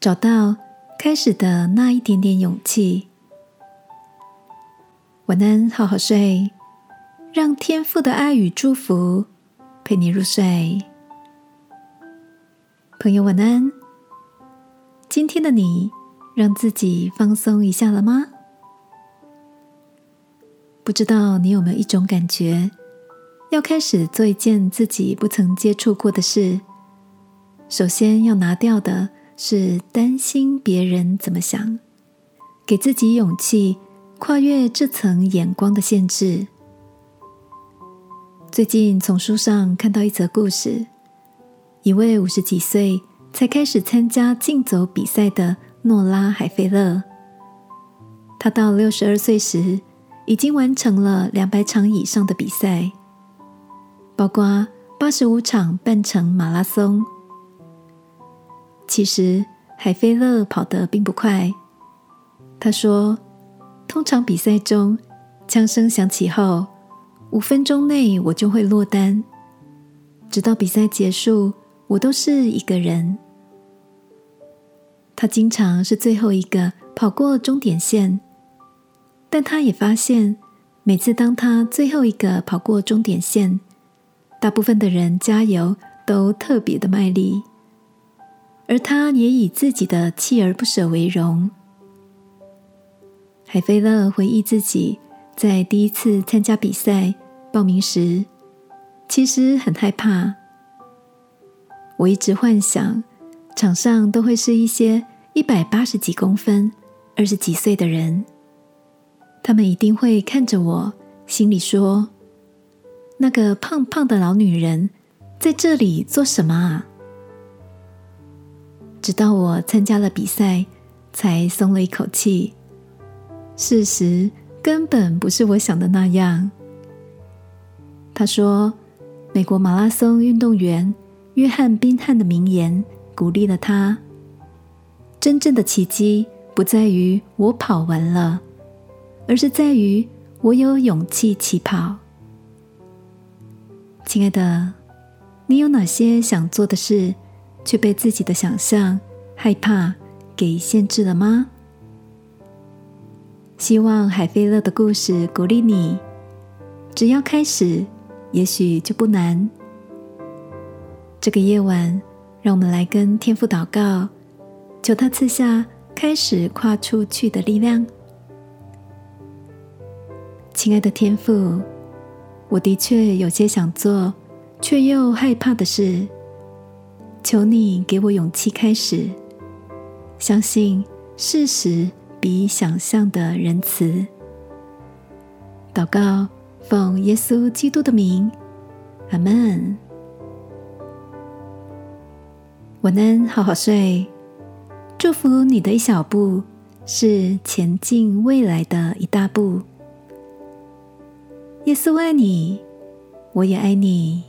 找到开始的那一点点勇气。晚安，好好睡，让天父的爱与祝福陪你入睡。朋友，晚安。今天的你，让自己放松一下了吗？不知道你有没有一种感觉，要开始做一件自己不曾接触过的事，首先要拿掉的是担心别人怎么想，给自己勇气跨越这层眼光的限制。最近从书上看到一则故事，一位五十几岁。才开始参加竞走比赛的诺拉·海菲勒，他到六十二岁时已经完成了两百场以上的比赛，包括八十五场半程马拉松。其实海菲勒跑得并不快，他说：“通常比赛中枪声响起后，五分钟内我就会落单，直到比赛结束。”我都是一个人。他经常是最后一个跑过终点线，但他也发现，每次当他最后一个跑过终点线，大部分的人加油都特别的卖力，而他也以自己的锲而不舍为荣。海菲勒回忆自己在第一次参加比赛报名时，其实很害怕。我一直幻想，场上都会是一些一百八十几公分、二十几岁的人，他们一定会看着我，心里说：“那个胖胖的老女人在这里做什么啊？”直到我参加了比赛，才松了一口气。事实根本不是我想的那样。他说：“美国马拉松运动员。”约翰·宾汉的名言鼓励了他：“真正的奇迹不在于我跑完了，而是在于我有勇气起跑。”亲爱的，你有哪些想做的事，却被自己的想象、害怕给限制了吗？希望海菲勒的故事鼓励你：只要开始，也许就不难。这个夜晚，让我们来跟天父祷告，求他赐下开始跨出去的力量。亲爱的天父，我的确有些想做却又害怕的事，求你给我勇气开始。相信事实比想象的仁慈。祷告，奉耶稣基督的名，阿门。晚安，好好睡。祝福你的一小步，是前进未来的一大步。耶稣爱你，我也爱你。